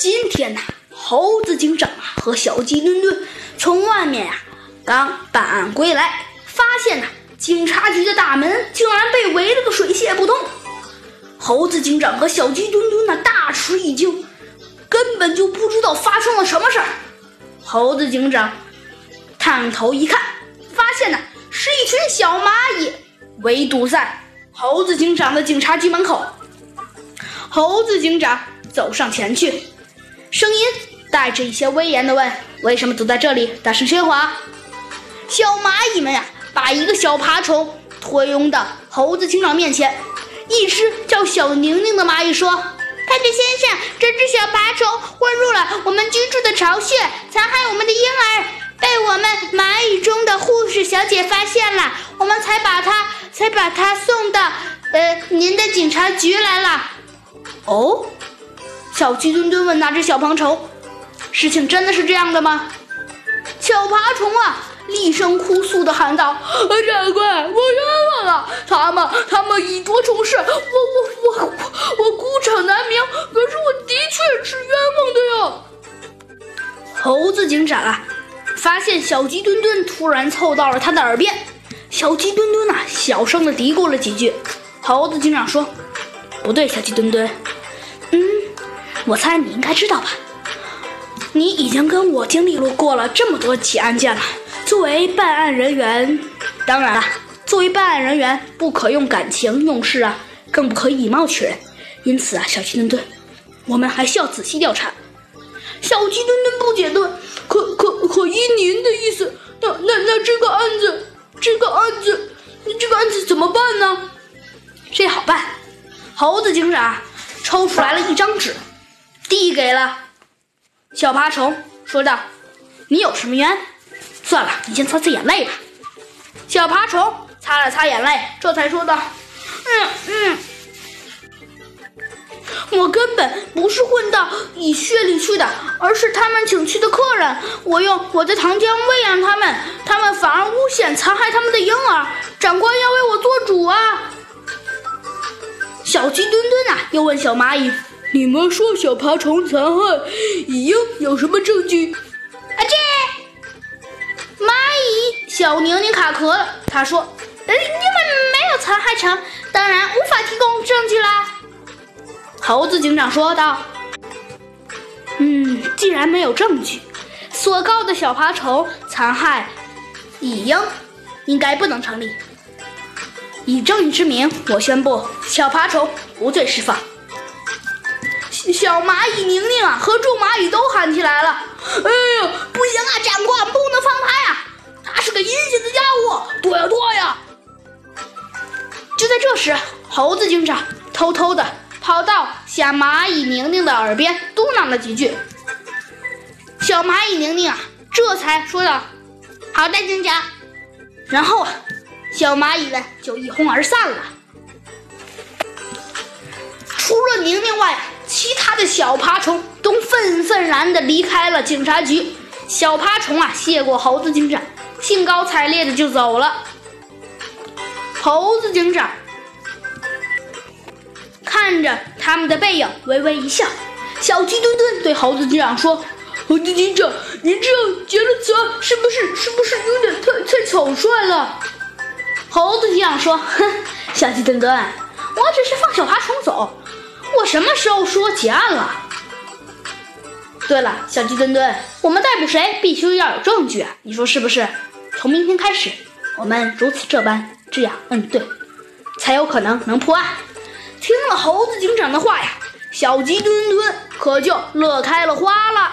今天呐，猴子警长啊和小鸡墩墩从外面呀刚办案归来，发现呐，警察局的大门竟然被围了个水泄不通。猴子警长和小鸡墩墩呢大吃一惊，根本就不知道发生了什么事儿。猴子警长探头一看，发现呢是一群小蚂蚁围堵在猴子警长的警察局门口。猴子警长走上前去，声音带着一些威严的问：“为什么堵在这里？大声喧哗！”小蚂蚁们呀，把一个小爬虫拖拥到猴子警长面前。一只叫小宁宁的蚂蚁说：“派对先生，这只小爬虫混入了我们居住的巢穴，残害我们的婴儿，被我们蚂蚁中的护士小姐发现了，我们才把它才把它送到呃您的警察局来了。”哦，小鸡墩墩问那只小爬虫：“事情真的是这样的吗？”小爬虫啊。厉声哭诉的喊道：“长官，我冤枉了！他们，他们以多充事，我，我，我，我孤掌难鸣。可是我的确是冤枉的呀。”猴子警长啊，发现小鸡墩墩突然凑到了他的耳边，小鸡墩墩呐，小声的嘀咕了几句。猴子警长说：“不对，小鸡墩墩，嗯，我猜你应该知道吧？你已经跟我经历过了这么多起案件了。”作为办案人员，当然了，作为办案人员不可用感情用事啊，更不可以貌取人。因此啊，小鸡墩墩，我们还需要仔细调查。小鸡墩墩不解的：“可可可依您的意思，那那那这个案子，这个案子，这个案子怎么办呢？”这好办，猴子警长抽出来了一张纸，递给了小爬虫，说道：“你有什么冤？”算了，你先擦擦眼泪吧。小爬虫擦了擦眼泪，这才说道：“嗯嗯，我根本不是混到蚁穴里去的，而是他们请去的客人。我用我的糖浆喂养他们，他们反而诬陷残害他们的婴儿。长官要为我做主啊！”小鸡墩墩啊，又问小蚂蚁：“你们说小爬虫残害蚁婴有什么证据？”阿嚏！蚂蚁小宁宁卡壳了，他说：“呃，因为没有残害成，当然无法提供证据啦。”猴子警长说道：“嗯，既然没有证据，所告的小爬虫残害蚁婴应该不能成立。以正义之名，我宣布小爬虫无罪释放。”小蚂蚁宁宁啊和众蚂蚁都喊起来了：“哎呀，不行啊，长官，不能放他呀！”他是个阴险的家伙，躲呀躲呀！就在这时，猴子警长偷偷的跑到小蚂蚁宁宁的耳边嘟囔了几句。小蚂蚁宁宁啊，这才说道：“好的，警长。”然后啊，小蚂蚁们就一哄而散了。除了宁宁外，小爬虫都愤愤然的离开了警察局。小爬虫啊，谢过猴子警长。兴高采烈的就走了。猴子警长看着他们的背影，微微一笑。小鸡墩墩对猴子警长说：“猴子警长，您这样结了词，是不是是不是有点太太草率了？”猴子警长说：“哼，小鸡墩墩，我只是放小爬虫走，我什么时候说结案了？”对了，小鸡墩墩，我们逮捕谁必须要有证据，你说是不是？从明天开始，我们如此这般，这样，嗯，对，才有可能能破案。听了猴子警长的话呀，小鸡墩墩可就乐开了花了。